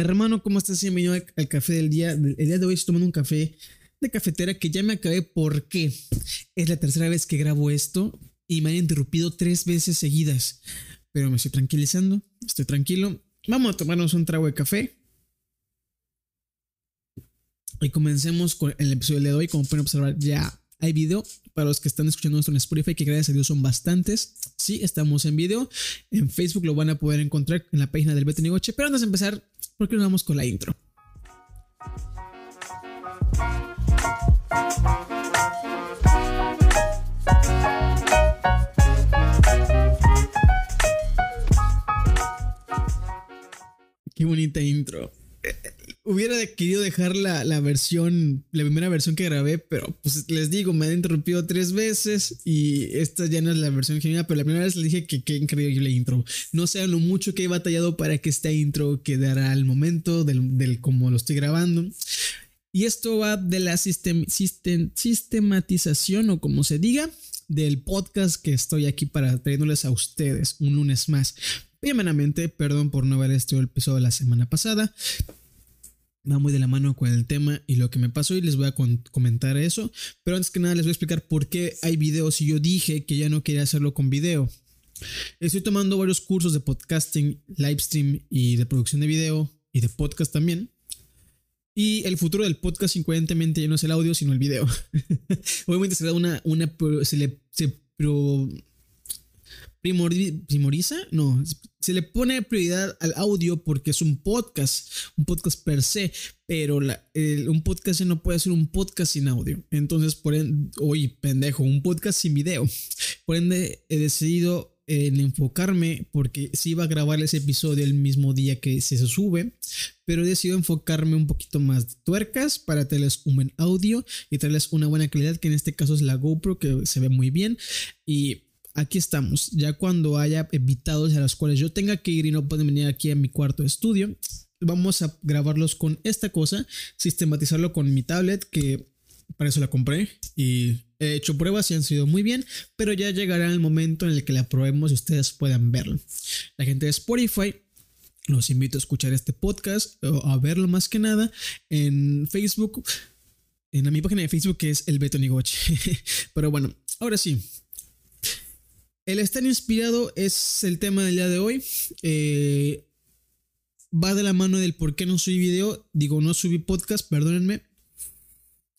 Hermano, ¿cómo estás? Bienvenido al, café del día. El día de hoy estoy tomando un café de cafetera que ya me acabé porque es la tercera vez que grabo esto y me han interrumpido tres veces seguidas. Pero me estoy tranquilizando, estoy tranquilo. Vamos a tomarnos un trago de café. Y comencemos con el episodio de hoy. Como pueden observar, ya hay video para los que están escuchando esto en Spotify, que gracias a Dios son bastantes. Sí, estamos en video. En Facebook lo van a poder encontrar en la página del Beto Nigoche. Pero antes de empezar, ¿por qué no vamos con la intro? Qué bonita intro. Hubiera querido dejar la, la, versión, la primera versión que grabé, pero pues les digo, me han interrumpido tres veces y esta ya no es la versión genial, pero la primera vez les dije que qué increíble intro. No sé lo mucho que he batallado para que esta intro quedara al momento del, del cómo lo estoy grabando. Y esto va de la sistem, sistem, sistematización o como se diga del podcast que estoy aquí para trayéndoles a ustedes un lunes más. Primeramente, perdón por no haber estado el episodio de la semana pasada. Va muy de la mano con el tema y lo que me pasó y les voy a comentar eso. Pero antes que nada les voy a explicar por qué hay videos y yo dije que ya no quería hacerlo con video. Estoy tomando varios cursos de podcasting, livestream y de producción de video y de podcast también. Y el futuro del podcast incoherentemente ya no es el audio, sino el video. Obviamente se da una, una se le primoriza, no, se le pone prioridad al audio porque es un podcast, un podcast per se, pero un podcast no puede ser un podcast sin audio. Entonces, por ende, oye, pendejo, un podcast sin video. Por ende, he decidido en enfocarme porque si iba a grabar ese episodio el mismo día que se sube, pero he decidido enfocarme un poquito más de tuercas para traerles un buen audio y traerles una buena calidad, que en este caso es la GoPro, que se ve muy bien. Y aquí estamos, ya cuando haya invitados a los cuales yo tenga que ir y no pueden venir aquí a mi cuarto de estudio, vamos a grabarlos con esta cosa, sistematizarlo con mi tablet que para eso la compré y he hecho pruebas y han sido muy bien, pero ya llegará el momento en el que la probemos y ustedes puedan verlo. La gente de Spotify los invito a escuchar este podcast o a verlo más que nada en Facebook, en mi página de Facebook que es el Beto Nigoche. pero bueno, ahora sí. El estar inspirado es el tema del día de hoy. Eh, va de la mano del por qué no subí video. Digo, no subí podcast, perdónenme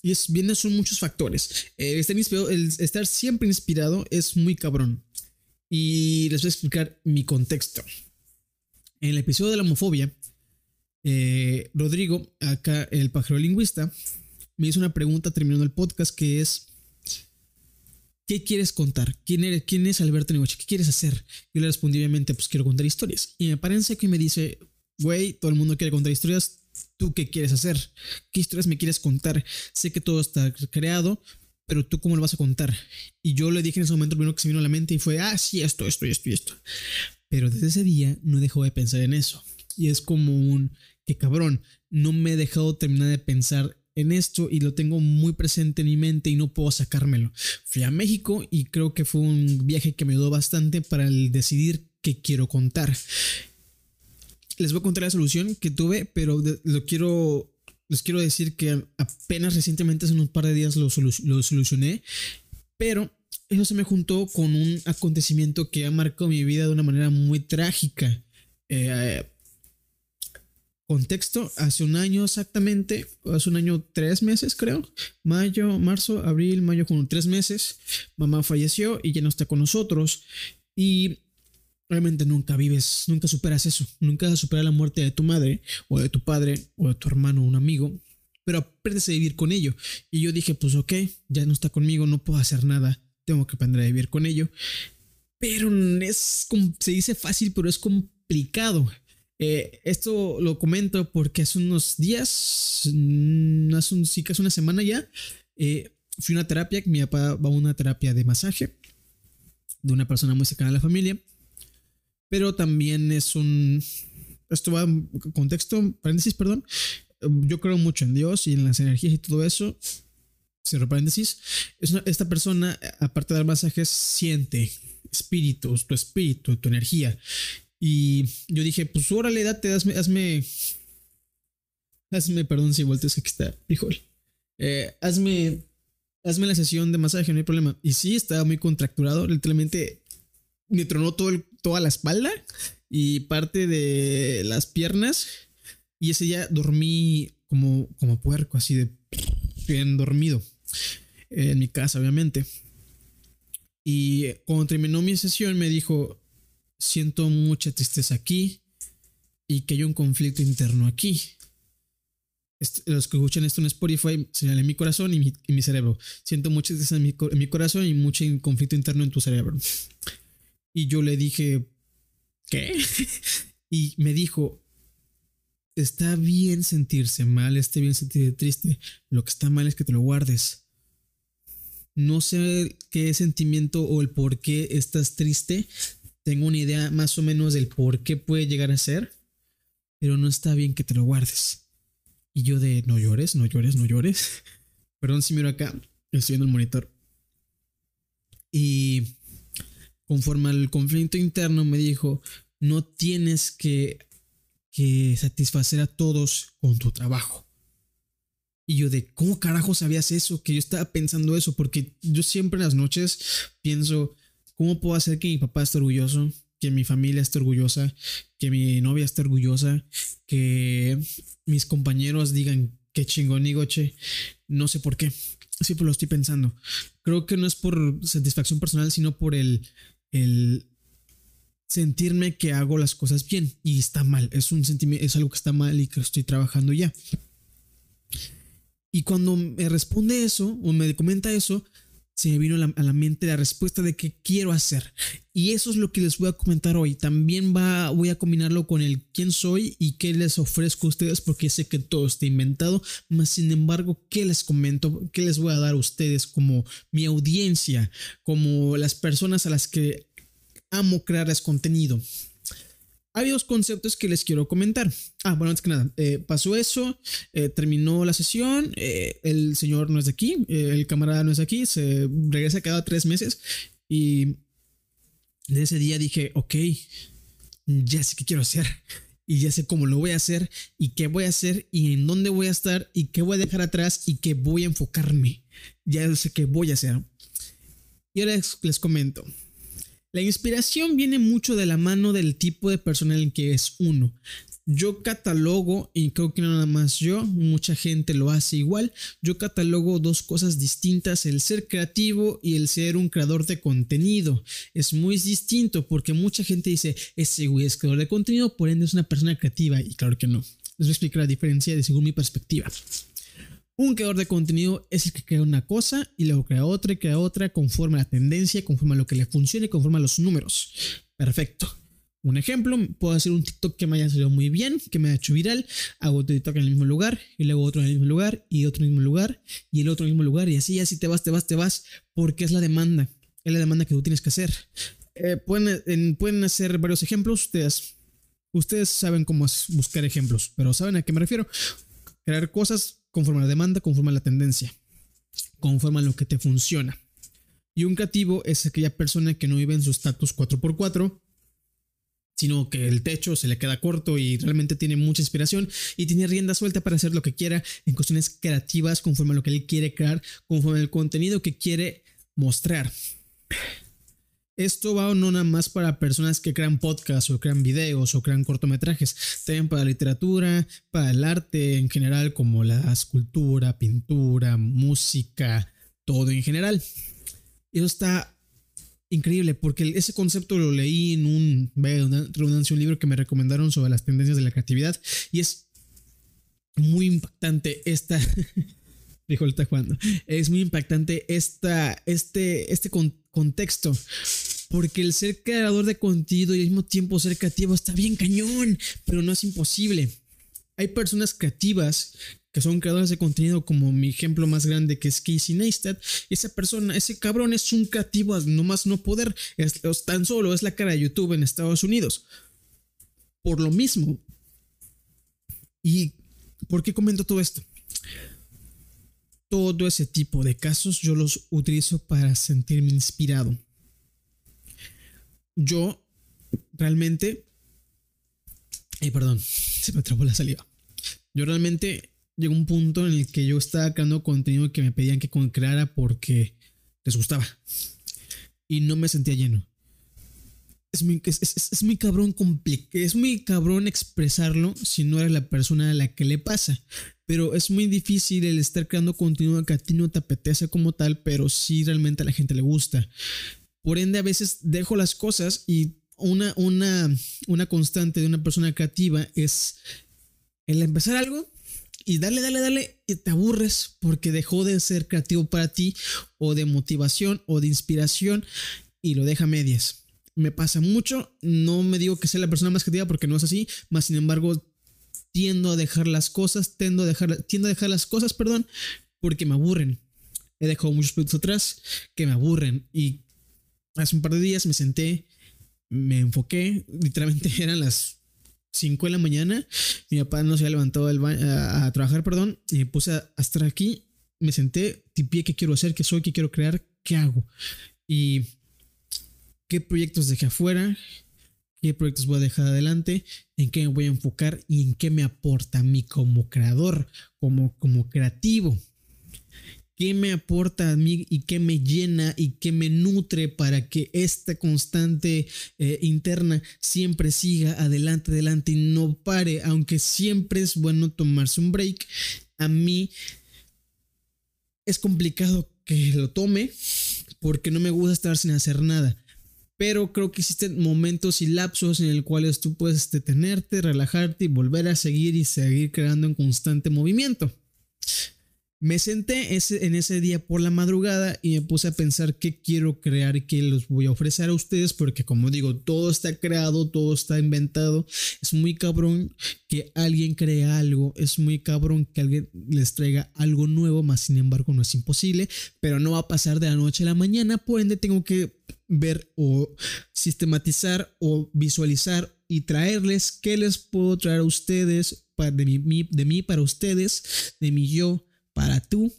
y es, bien, son muchos factores. El estar siempre inspirado es muy cabrón. Y les voy a explicar mi contexto. En el episodio de la homofobia, eh, Rodrigo, acá el pájaro lingüista, me hizo una pregunta terminando el podcast que es, ¿qué quieres contar? ¿Quién, eres, quién es Alberto Negoche? ¿Qué quieres hacer? Yo le respondí obviamente, pues quiero contar historias. Y me parece que me dice, güey, todo el mundo quiere contar historias, ¿Tú qué quieres hacer? ¿Qué historias me quieres contar? Sé que todo está creado, pero tú cómo lo vas a contar. Y yo le dije en ese momento primero que se vino a la mente y fue, ah, sí, esto, esto esto y esto. Pero desde ese día no dejó de pensar en eso. Y es como un, que cabrón, no me he dejado terminar de pensar en esto y lo tengo muy presente en mi mente y no puedo sacármelo. Fui a México y creo que fue un viaje que me ayudó bastante para decidir qué quiero contar les voy a contar la solución que tuve, pero lo quiero, les quiero decir que apenas recientemente, hace unos par de días, lo, solucioné, pero eso se me juntó con un acontecimiento que ha marcado mi vida de una manera muy trágica. Eh, contexto, hace un año exactamente, hace un año, tres meses creo, mayo, marzo, abril, mayo, con tres meses, mamá falleció y ya no está con nosotros. Y Realmente nunca vives, nunca superas eso, nunca superar la muerte de tu madre o de tu padre o de tu hermano o un amigo, pero aprendes a vivir con ello. Y yo dije, pues ok, ya no está conmigo, no puedo hacer nada, tengo que aprender a vivir con ello. Pero es, se dice fácil, pero es complicado. Eh, esto lo comento porque hace unos días, mm, hace un, sí, casi una semana ya, eh, fui a una terapia, mi papá va a una terapia de masaje de una persona muy cercana a la familia pero también es un... Esto va en contexto, paréntesis, perdón. Yo creo mucho en Dios y en las energías y todo eso. Cierro paréntesis. Es esta persona, aparte de dar masajes, siente espíritus, tu espíritu, tu energía. Y yo dije, pues órale, date, hazme, hazme, hazme, perdón si volteas aquí está, frijol. Eh, hazme, hazme la sesión de masaje, no hay problema. Y sí, estaba muy contracturado, literalmente me tronó todo toda la espalda y parte de las piernas. Y ese día dormí como, como puerco, así de bien dormido. En mi casa, obviamente. Y cuando terminó mi sesión me dijo, siento mucha tristeza aquí y que hay un conflicto interno aquí. los que escuchan esto en Spotify señalen mi corazón y mi, cerebro. Siento mucha tristeza en mi, en mi, corazón y mucho conflicto interno en tu cerebro. Y yo le dije, ¿qué? y me dijo, está bien sentirse mal, está bien sentirse triste. Lo que está mal es que te lo guardes. No sé qué sentimiento o el por qué estás triste. Tengo una idea más o menos del por qué puede llegar a ser, pero no está bien que te lo guardes. Y yo de no llores, no llores, no llores. Perdón si miro acá, estoy viendo el monitor. Y conforme al conflicto interno me dijo, no tienes que, que satisfacer a todos con tu trabajo. Y yo de, ¿cómo carajo sabías eso? Que yo estaba pensando eso, porque yo siempre en las noches pienso, ¿cómo puedo hacer que mi papá esté orgulloso? Que mi familia esté orgullosa, que mi novia esté orgullosa, que mis compañeros digan, qué chingón, Nigoche. No sé por qué, siempre lo estoy pensando. Creo que no es por satisfacción personal, sino por el, el sentirme que hago las cosas bien y está mal. Es un sentimiento, es algo que está mal y que estoy trabajando ya. Y cuando me responde eso o me comenta eso, se me vino a la, mente la respuesta de qué quiero hacer. Y eso es lo que les voy a comentar hoy. También va, voy a combinarlo con el quién soy y qué les ofrezco a ustedes, porque sé que todo está inventado. Más sin embargo, ¿qué les comento? ¿Qué les voy a dar a ustedes como mi audiencia? Como las personas a las que amo crearles contenido hay dos conceptos que les quiero comentar. Ah, bueno, antes que nada, eh, pasó eso, eh, terminó la sesión, eh, el señor no es de aquí, el camarada no es de aquí, se regresa cada tres meses y de ese día dije, ok, ya sé qué quiero hacer y ya sé cómo lo voy a hacer y qué voy a hacer y en dónde voy a estar y qué voy a dejar atrás y qué voy a enfocarme. Ya sé qué voy a hacer. Y ahora les comento. La inspiración viene mucho de la mano del tipo de persona en que es uno. Yo catalogo, y creo que no nada más yo, mucha gente lo hace igual, yo catalogo dos cosas distintas, el ser creativo y el ser un creador de contenido. Es muy distinto porque mucha gente dice, ese güey es creador de contenido, por ende es una persona creativa, y claro que no. Les voy a explicar la diferencia de según mi perspectiva. Un creador de contenido es el que crea una cosa y luego crea otra y crea otra conforme a la tendencia, conforme a lo que le funcione, conforme a los números. Perfecto. Un ejemplo, puedo hacer un TikTok que me haya salido muy bien, que me haya hecho viral, hago otro TikTok en el mismo lugar, y luego otro en el mismo lugar, y otro en el mismo lugar, y el otro en el mismo lugar, y así, así te vas, te vas, te vas, porque es la demanda, es la demanda que tú tienes que hacer. Eh, pueden, pueden hacer varios ejemplos, ustedes, ustedes saben cómo buscar ejemplos, pero ¿saben a qué me refiero? Crear cosas conforme a la demanda, conforme a la tendencia, conforme a lo que te funciona. Y un creativo es aquella persona que no vive en su status 4x4, sino que el techo se le queda corto y realmente tiene mucha inspiración y tiene rienda suelta para hacer lo que quiera en cuestiones creativas conforme a lo que él quiere crear, conforme al contenido que quiere mostrar. Esto va no nada más para personas que crean podcasts o crean videos o crean cortometrajes, también para la literatura, para el arte en general, como la escultura, pintura, música, todo en general. Eso está increíble porque ese concepto lo leí en un, redundancia, un libro que me recomendaron sobre las tendencias de la creatividad y es muy impactante esta dijo el jugando. Es muy impactante esta, este, este contexto. Porque el ser creador de contenido y al mismo tiempo ser creativo está bien cañón, pero no es imposible. Hay personas creativas que son creadores de contenido, como mi ejemplo más grande que es Casey Neistat. Esa persona, ese cabrón es un creativo, nomás no poder, es, tan solo es la cara de YouTube en Estados Unidos. Por lo mismo. ¿Y por qué comento todo esto? todo ese tipo de casos yo los utilizo para sentirme inspirado. Yo realmente... Eh, perdón, se me trabó la saliva. Yo realmente llegó un punto en el que yo estaba creando contenido que me pedían que creara porque les gustaba. Y no me sentía lleno. Es muy, es, muy cabrón es muy cabrón expresarlo si no eres la persona a la que le pasa. Pero es muy difícil el estar creando contenido que a ti no te apetece como tal, pero sí realmente a la gente le gusta. Por ende, a veces dejo las cosas y una, una, una constante de una persona creativa es el empezar algo y dale, dale, dale, y te aburres porque dejó de ser creativo para ti o de motivación o de inspiración y lo deja a medias. Me pasa mucho, no me digo que sea la persona más creativa porque no es así, más sin embargo tiendo a dejar las cosas, tiendo a dejar, tiendo a dejar las cosas, perdón, porque me aburren. He dejado muchos proyectos atrás que me aburren y hace un par de días me senté, me enfoqué, literalmente eran las 5 de la mañana, mi papá no se había levantado a, trabajar, perdón, y me puse a, estar aquí, me senté, tipié qué quiero hacer, qué soy, qué quiero crear, qué hago. Y qué proyectos dejé afuera, qué proyectos voy a dejar adelante, en qué me voy a enfocar y en qué me aporta a mí como creador, como, como creativo qué me aporta a mí y qué me llena y qué me nutre para que esta constante eh, interna siempre siga adelante, adelante y no pare, aunque siempre es bueno tomarse un break. A mí es complicado que lo tome porque no me gusta estar sin hacer nada. Pero creo que existen momentos y lapsos en los cuales tú puedes detenerte, relajarte y volver a seguir y seguir creando en constante movimiento. Me senté ese, en ese día por la madrugada y me puse a pensar qué quiero crear y qué les voy a ofrecer a ustedes, porque como digo, todo está creado, todo está inventado. Es muy cabrón que alguien crea algo, es muy cabrón que alguien les traiga algo nuevo, más sin embargo no es imposible, pero no va a pasar de la noche a la mañana, por ende tengo que ver o sistematizar o visualizar y traerles qué les puedo traer a ustedes, de mí, de mí para ustedes, de mi yo para tú,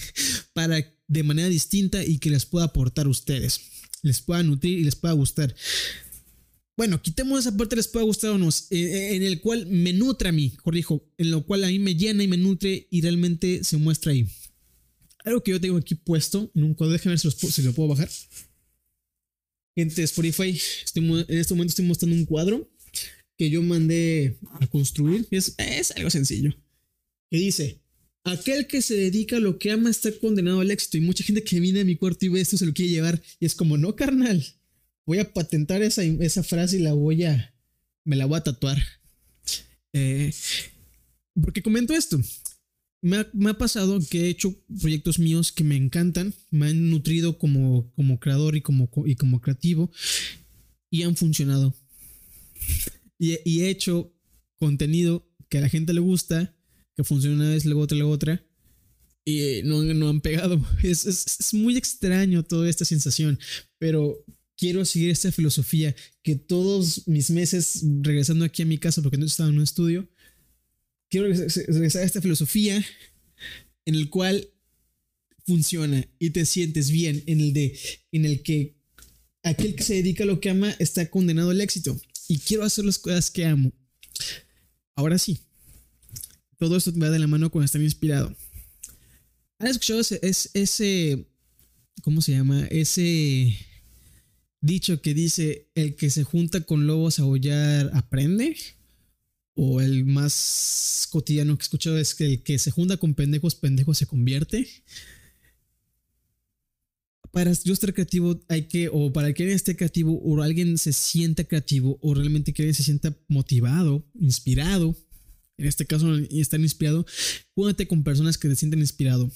para de manera distinta y que les pueda aportar a ustedes, les pueda nutrir y les pueda gustar. Bueno, quitemos esa parte, les pueda gustar o no, en el cual me nutre a mí, corrijo, en lo cual a mí me llena y me nutre y realmente se muestra ahí. Algo que yo tengo aquí puesto en un cuadro, déjenme ver si, lo puedo bajar. Gente Spotify, en este momento estoy mostrando un cuadro que yo mandé a construir. Es, es algo sencillo. Que dice, Aquel que se dedica a lo que ama está condenado al éxito. Y mucha gente que viene a mi cuarto y ve esto se lo quiere llevar. Y es como, no, carnal. Voy a patentar esa, esa frase y la voy a. Me la voy a tatuar. Eh, porque comento esto. Me ha, pasado que he hecho proyectos míos que me encantan, me han nutrido como, como creador y como, y como creativo y han funcionado. Y, y he hecho contenido que a la gente le gusta funciona una vez, luego otra, luego otra. Y no, no han pegado. Es, es, muy extraño toda esta sensación, pero quiero seguir esta filosofía que todos mis meses regresando aquí a mi casa, porque no estaba en un estudio, quiero regresar a esta filosofía en el cual funciona y te sientes bien, en el de en el que aquel que se dedica a lo que ama está condenado al éxito y quiero hacer las cosas que amo. Ahora sí, todo esto va de la mano con estar inspirado. ¿Han escuchado ese, ese, ¿cómo se llama? Ese dicho que dice, el que se junta con lobos a aullar aprende? O el más cotidiano que he escuchado es que el que se junta con pendejos, pendejos se convierte. Para yo estar creativo hay que, o para que alguien esté creativo, o alguien se sienta creativo, o realmente que alguien se sienta motivado, inspirado, en este caso y estar inspirado, júgate con personas que te sienten inspirado.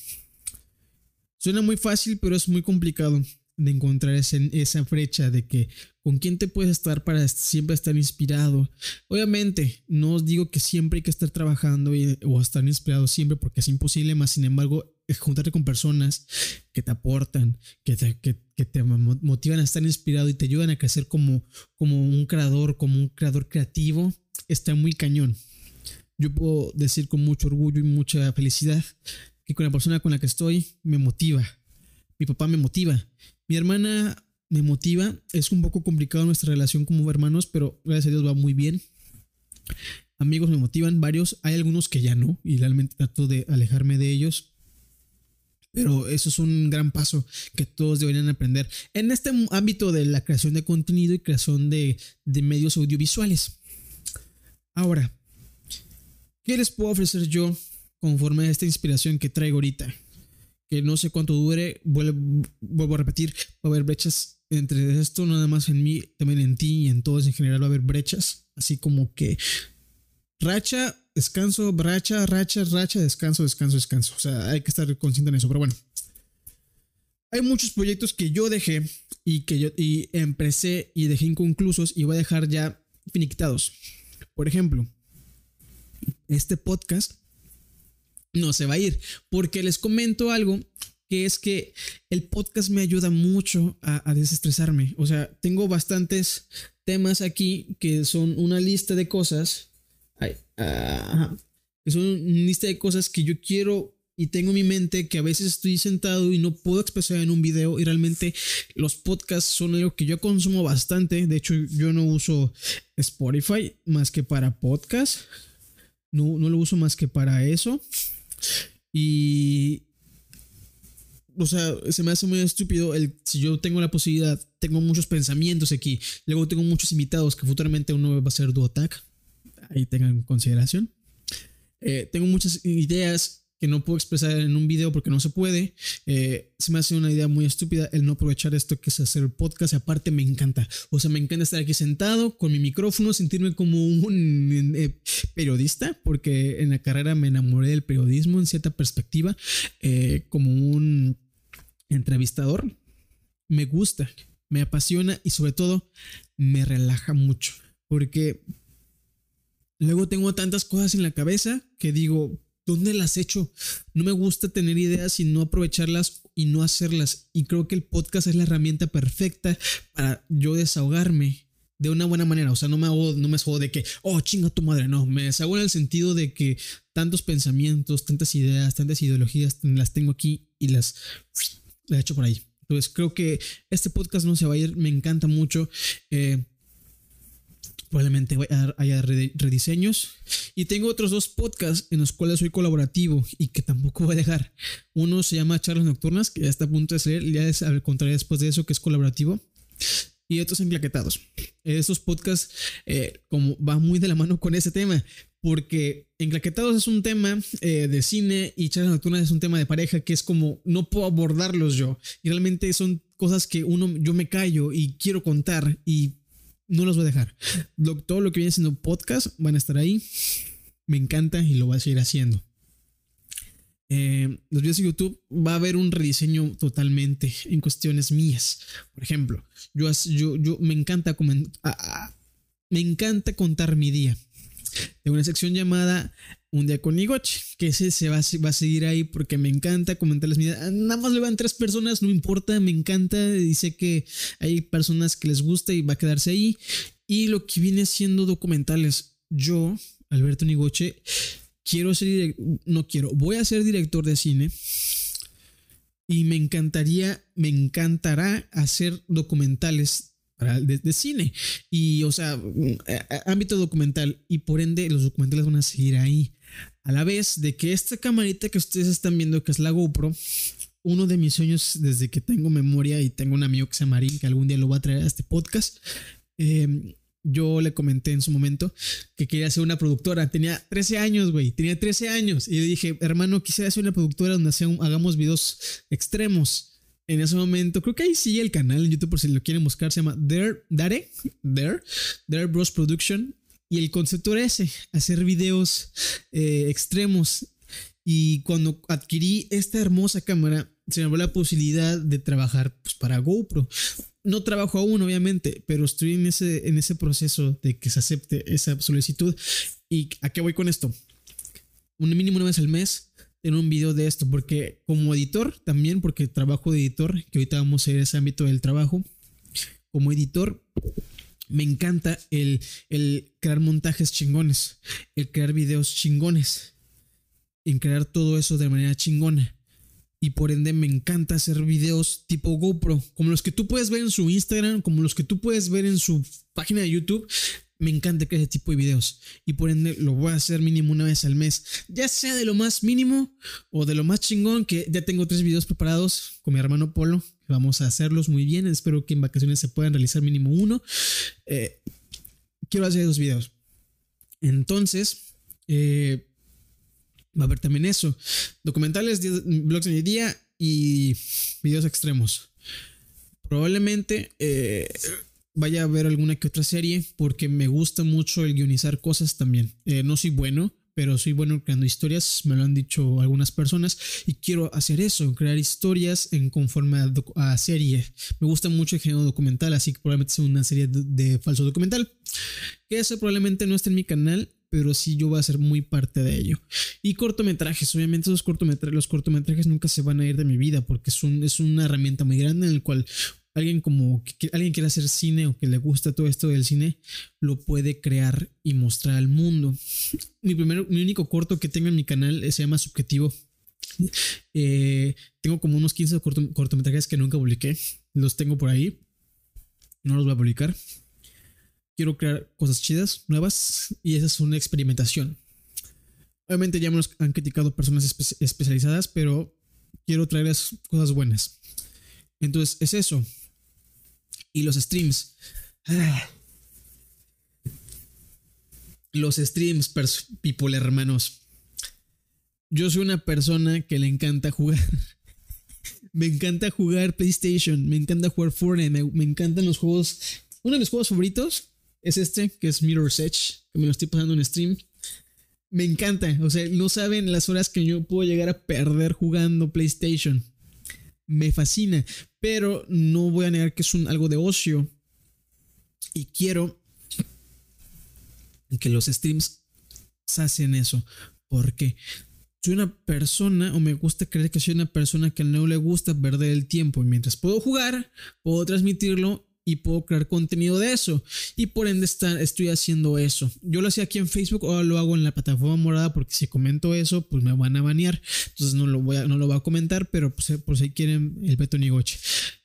Suena muy fácil, pero es muy complicado de encontrar esa brecha de que con quién te puedes estar para siempre estar inspirado. Obviamente, no os digo que siempre hay que estar trabajando o estar inspirado siempre porque es imposible, más sin embargo, juntarte con personas que te aportan, que te, que, te motivan a estar inspirado y te ayudan a crecer como, como un creador, como un creador creativo, está muy cañón yo puedo decir con mucho orgullo y mucha felicidad que con la persona con la que estoy me motiva. Mi papá me motiva. Mi hermana me motiva. Es un poco complicado nuestra relación como hermanos, pero gracias a Dios va muy bien. amigos me motivan, varios, hay algunos que ya no, y realmente trato de alejarme de ellos. Pero eso es un gran paso que todos deberían aprender en este ámbito de la creación de contenido y creación de, medios audiovisuales. Ahora, ¿qué les puedo ofrecer yo conforme a esta inspiración que traigo ahorita? Que no sé cuánto dure, vuelvo, a repetir, va a haber brechas entre esto, nada más en mí, también en ti y en todos en general va a haber brechas, así como que racha, descanso, racha, racha, racha, descanso, descanso, descanso. O sea, hay que estar consciente en eso. Pero bueno, hay muchos proyectos que yo dejé y que yo y empecé y dejé inconclusos y voy a dejar ya finiquitados. Por ejemplo, este podcast no se va a ir porque les comento algo que es que el podcast me ayuda mucho a, desestresarme. O sea, tengo bastantes temas aquí que son una lista de cosas es una lista de cosas que yo quiero y tengo en mi mente que a veces estoy sentado y no puedo expresar en un video y realmente los podcasts son algo que yo consumo bastante. De hecho, yo no uso Spotify más que para podcast. No, no lo uso más que para eso. Y... O sea, se me hace muy estúpido el si yo tengo la posibilidad, tengo muchos pensamientos aquí, luego tengo muchos invitados que futuramente uno va a ser Duotac ahí tengan en consideración. Eh, tengo muchas ideas que no puedo expresar en un video porque no se puede. Eh, se me hace una idea muy estúpida el no aprovechar esto que es hacer podcast. Aparte me encanta. O sea, me encanta estar aquí sentado con mi micrófono, sentirme como un eh, periodista, porque en la carrera me enamoré del periodismo en cierta perspectiva, como un entrevistador. Me gusta, me apasiona y sobre todo me relaja mucho. Porque Luego tengo tantas cosas en la cabeza que digo, ¿dónde las he hecho? No me gusta tener ideas y no aprovecharlas y no hacerlas. Y creo que el podcast es la herramienta perfecta para yo desahogarme de una buena manera. O sea, no me hago, no me hago de que, oh, chinga tu madre. No, me desahogo en el sentido de que tantos pensamientos, tantas ideas, tantas ideologías las tengo aquí y las, he hecho por ahí. Entonces creo que este podcast no se va a ir, me encanta mucho. Eh, probablemente haya rediseños. Y tengo otros dos podcasts en los cuales soy colaborativo y que tampoco voy a dejar. Uno se llama Charlas Nocturnas, que ya está a punto de salir, ya es, contaré después de eso, que es colaborativo. Y otros enclaquetados. Esos podcasts, eh, como va muy de la mano con ese tema, porque Enclaquetados es un tema eh, de cine y Charlas Nocturnas es un tema de pareja que es como no puedo abordarlos yo. Y realmente son cosas que uno, yo me callo y quiero contar y no los voy a dejar. todo lo que viene siendo podcast van a estar ahí. Me encanta y lo voy a seguir haciendo. Eh, los videos de YouTube va a haber un rediseño totalmente en cuestiones mías. Por ejemplo, yo, me encanta me encanta contar mi día. Tengo una sección llamada Un día con Nigoche, que ese se va, a seguir ahí porque me encanta comentarles mi vida. Nada más le van tres personas, no importa, me encanta. Dice que hay personas que les gusta y va a quedarse ahí. Y lo que viene siendo documentales, yo, Alberto Nigoche, quiero ser, no quiero, voy a ser director de cine. Y me encantaría, me encantará hacer documentales de, cine. Y, o sea, mm, ámbito documental. Y por ende, los documentales van a seguir ahí. A la vez de que esta camarita que ustedes están viendo, que es la GoPro, uno de mis sueños desde que tengo memoria y tengo un amigo que se llama Marín, que algún día lo va a traer a este podcast. Em, yo le comenté en su momento que quería ser una productora. Tenía 13 años, güey. Tenía 13 años. Y le dije, hermano, quisiera ser una productora donde hagamos videos extremos en ese momento, creo que ahí sigue el canal en YouTube por si lo quieren buscar, se llama Dare, Dare, Dare, Dare Bros Production. Y el concepto era ese, hacer videos eh, extremos. Y cuando adquirí esta hermosa cámara, se me dio la posibilidad de trabajar pues, para GoPro. No trabajo aún, obviamente, pero estoy en ese, en ese proceso de que se acepte esa solicitud. ¿Y a qué voy con esto? Un mínimo una vez al mes en un video de esto, porque como editor también, porque trabajo de editor, que ahorita vamos a ir a ese ámbito del trabajo, como editor me encanta el, el crear montajes chingones, el crear videos chingones, en crear todo eso de manera chingona. Y por ende me encanta hacer videos tipo GoPro, como los que tú puedes ver en su Instagram, como los que tú puedes ver en su página de YouTube. Me encanta crear ese tipo de videos y por ende lo voy a hacer mínimo una vez al mes, ya sea de lo más mínimo o de lo más chingón, que ya tengo tres videos preparados con mi hermano Polo, vamos a hacerlos muy bien, espero que en vacaciones se puedan realizar mínimo uno. Eh, quiero hacer dos videos. Entonces, eh, va a haber también eso, documentales, blogs de mi día y videos extremos. Probablemente... Eh, vaya a ver alguna que otra serie porque me gusta mucho el guionizar cosas también. Eh, no soy bueno, pero soy bueno creando historias, me lo han dicho algunas personas y quiero hacer eso, crear historias en conforme a, serie. Me gusta mucho el género documental, así que probablemente sea una serie de, falso documental. Que eso probablemente no esté en mi canal, pero sí yo voy a ser muy parte de ello. Y cortometrajes, obviamente esos cortometrajes, los cortometrajes nunca se van a ir de mi vida porque es, un, es una herramienta muy grande en el cual alguien como que alguien quiere hacer cine o que le gusta todo esto del cine, lo puede crear y mostrar al mundo. Mi, primer, mi único corto que tengo en mi canal se llama Subjetivo. Eh, tengo como unos 15 cortometrajes que nunca publiqué. Los tengo por ahí. No los voy a publicar. Quiero crear cosas chidas, nuevas, y esa es una experimentación. Obviamente ya me los han criticado personas especializadas, pero quiero traerles cosas buenas. Entonces es eso. Y los streams. Los streams, people hermanos. Yo soy una persona que le encanta jugar. me encanta jugar PlayStation, me encanta jugar Fortnite, me, encantan los juegos. Uno de mis juegos favoritos es este, que es Mirror's Edge, que me lo estoy pasando en stream. Me encanta, o sea, no saben las horas que yo puedo llegar a perder jugando PlayStation. Me fascina, pero no voy a negar que es un, algo de ocio. Y quiero que los streams hacen eso. Porque soy una persona, o me gusta creer que soy una persona que no le gusta perder el tiempo. Y mientras puedo jugar, puedo transmitirlo y puedo crear contenido de eso. Y por ende estoy haciendo eso. Yo lo hacía aquí en Facebook, ahora lo hago en la plataforma morada porque si comento eso, pues me van a banear. Entonces no lo voy a, no lo voy a comentar, pero pues, por si quieren el Beto Nigoche.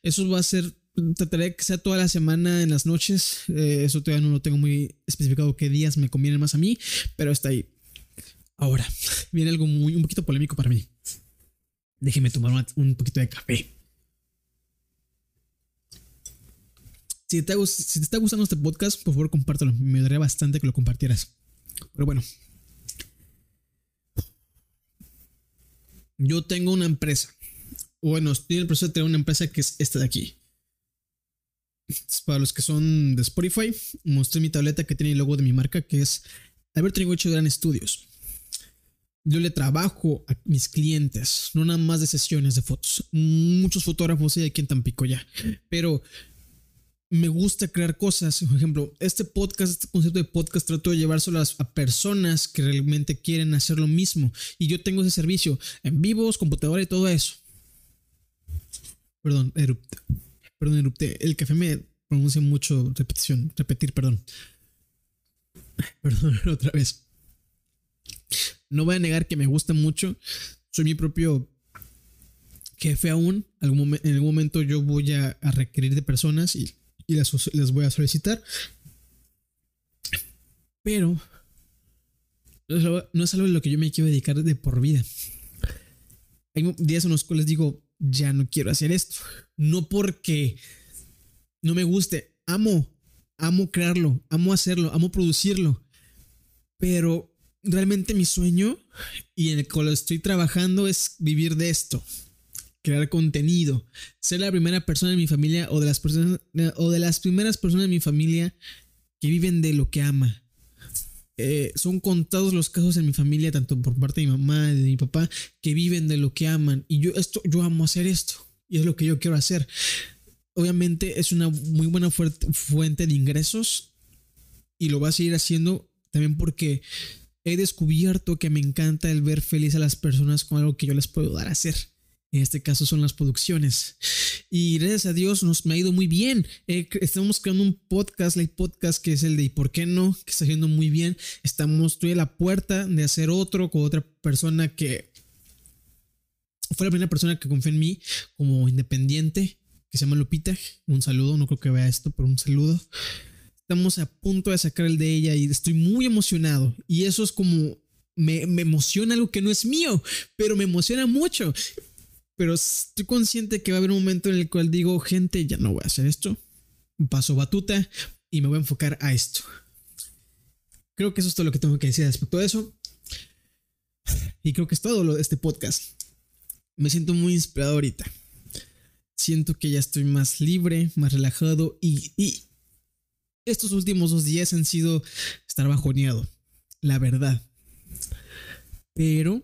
Eso va a ser, trataré que sea toda la semana en las noches. Eh, eso todavía no lo tengo muy especificado qué días me convienen más a mí, pero está ahí. Ahora, viene algo muy, un poquito polémico para mí. Déjeme tomar un poquito de café. Si te, está gustando este podcast, por favor compártelo. Me ayudaría bastante que lo compartieras. Pero bueno. Yo tengo una empresa. Bueno, estoy en el proceso de tener una empresa que es esta de aquí. Para los que son de Spotify, mostré mi tableta que tiene el logo de mi marca, que es Alberto Nigocho Gran Estudios. Yo le trabajo a mis clientes, no nada más de sesiones de fotos. Muchos fotógrafos hay aquí en Tampico ya. Pero me gusta crear cosas. Por ejemplo, este podcast, este concepto de podcast, trato de llevárselo a personas que realmente quieren hacer lo mismo. Y yo tengo ese servicio en vivos, computadora y todo eso. Perdón, erupte. Perdón, erupte. El café me pronuncia mucho repetición. Repetir, perdón. Perdón, otra vez. No voy a negar que me gusta mucho. Soy mi propio jefe aún. en algún momento yo voy a requerir de personas y y las, voy a solicitar. Pero no es algo en lo que yo me quiero dedicar de por vida. Hay días en los cuales digo, ya no quiero hacer esto. No porque no me guste. Amo, amo crearlo, amo hacerlo, amo producirlo. Pero realmente mi sueño y en el cual estoy trabajando es vivir de esto crear contenido, ser la primera persona en mi familia o de las personas o de las primeras personas en mi familia que viven de lo que ama. Eh, son contados los casos en mi familia, tanto por parte de mi mamá, de mi papá, que viven de lo que aman. Y yo esto, yo amo hacer esto. Y es lo que yo quiero hacer. Obviamente es una muy buena fuente de ingresos. Y lo voy a seguir haciendo también porque he descubierto que me encanta el ver feliz a las personas con algo que yo les puedo dar a hacer. En este caso son las producciones. Y gracias a Dios nos me ha ido muy bien. Eh, estamos creando un podcast, el podcast que es el de ¿y por qué no? Que está yendo muy bien. Estamos, estoy a la puerta de hacer otro con otra persona que fue la primera persona que confió en mí como independiente, que se llama Lupita. Un saludo, no creo que vea esto, pero un saludo. Estamos a punto de sacar el de ella y estoy muy emocionado. Y eso es como me, me, emociona algo que no es mío, pero me emociona mucho. Pero estoy consciente que va a haber un momento en el cual digo, gente, ya no voy a hacer esto. Paso batuta y me voy a enfocar a esto. Creo que eso es todo lo que tengo que decir respecto a eso. Y creo que es todo lo de este podcast. Me siento muy inspirado ahorita. Siento que ya estoy más libre, más relajado y, y estos últimos dos días han sido estar bajoneado, la verdad. Pero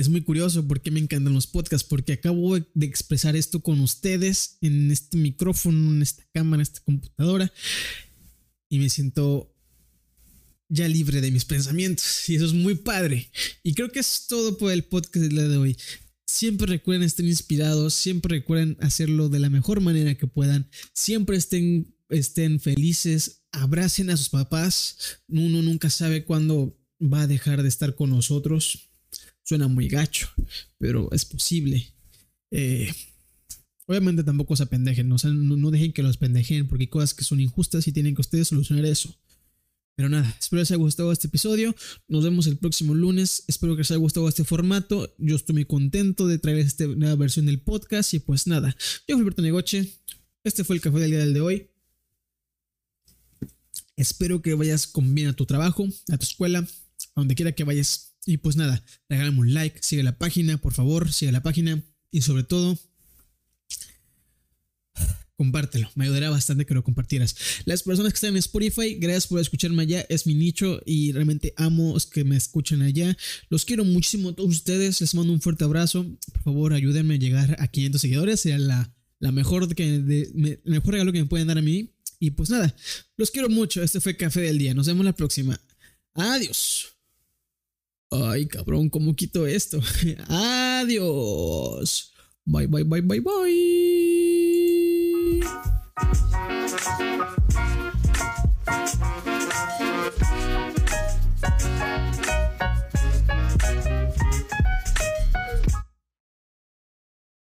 es muy curioso porque me encantan los podcasts, porque acabo de expresar esto con ustedes en este micrófono, en esta cámara, en esta computadora, y me siento ya libre de mis pensamientos, y eso es muy padre. Y creo que es todo por el podcast de hoy. Siempre recuerden estar inspirados, siempre recuerden hacerlo de la mejor manera que puedan, siempre estén estén felices, abracen a sus papás. Uno nunca sabe cuándo va a dejar de estar con nosotros. Suena muy gacho, pero es posible. Eh, obviamente tampoco se apendejen, no, no, dejen que los pendejen porque hay cosas que son injustas y tienen que ustedes solucionar eso. Pero nada, espero les haya gustado este episodio. Nos vemos el próximo lunes. Espero que les haya gustado este formato. Yo estoy muy contento de traer esta nueva versión del podcast. Y pues nada, yo soy Alberto Negoche. Este fue el café del día del de hoy. Espero que vayas con bien a tu trabajo, a tu escuela, a donde quiera que vayas. Y pues nada, regálame un like, sigue la página, por favor, sigue la página. Y sobre todo, compártelo. Me ayudaría bastante que lo compartieras. Las personas que están en Spotify, gracias por escucharme allá. Es mi nicho y realmente amo que me escuchen allá. Los quiero muchísimo a todos ustedes. Les mando un fuerte abrazo. Por favor, ayúdenme a llegar a 500 seguidores. Sería la, la mejor, que, el mejor regalo que me pueden dar a mí. Y pues nada, los quiero mucho. Este fue Café del Día. Nos vemos la próxima. Adiós. Ay, cabrón, ¿cómo quito esto? Adiós. Bye, bye, bye, bye, bye.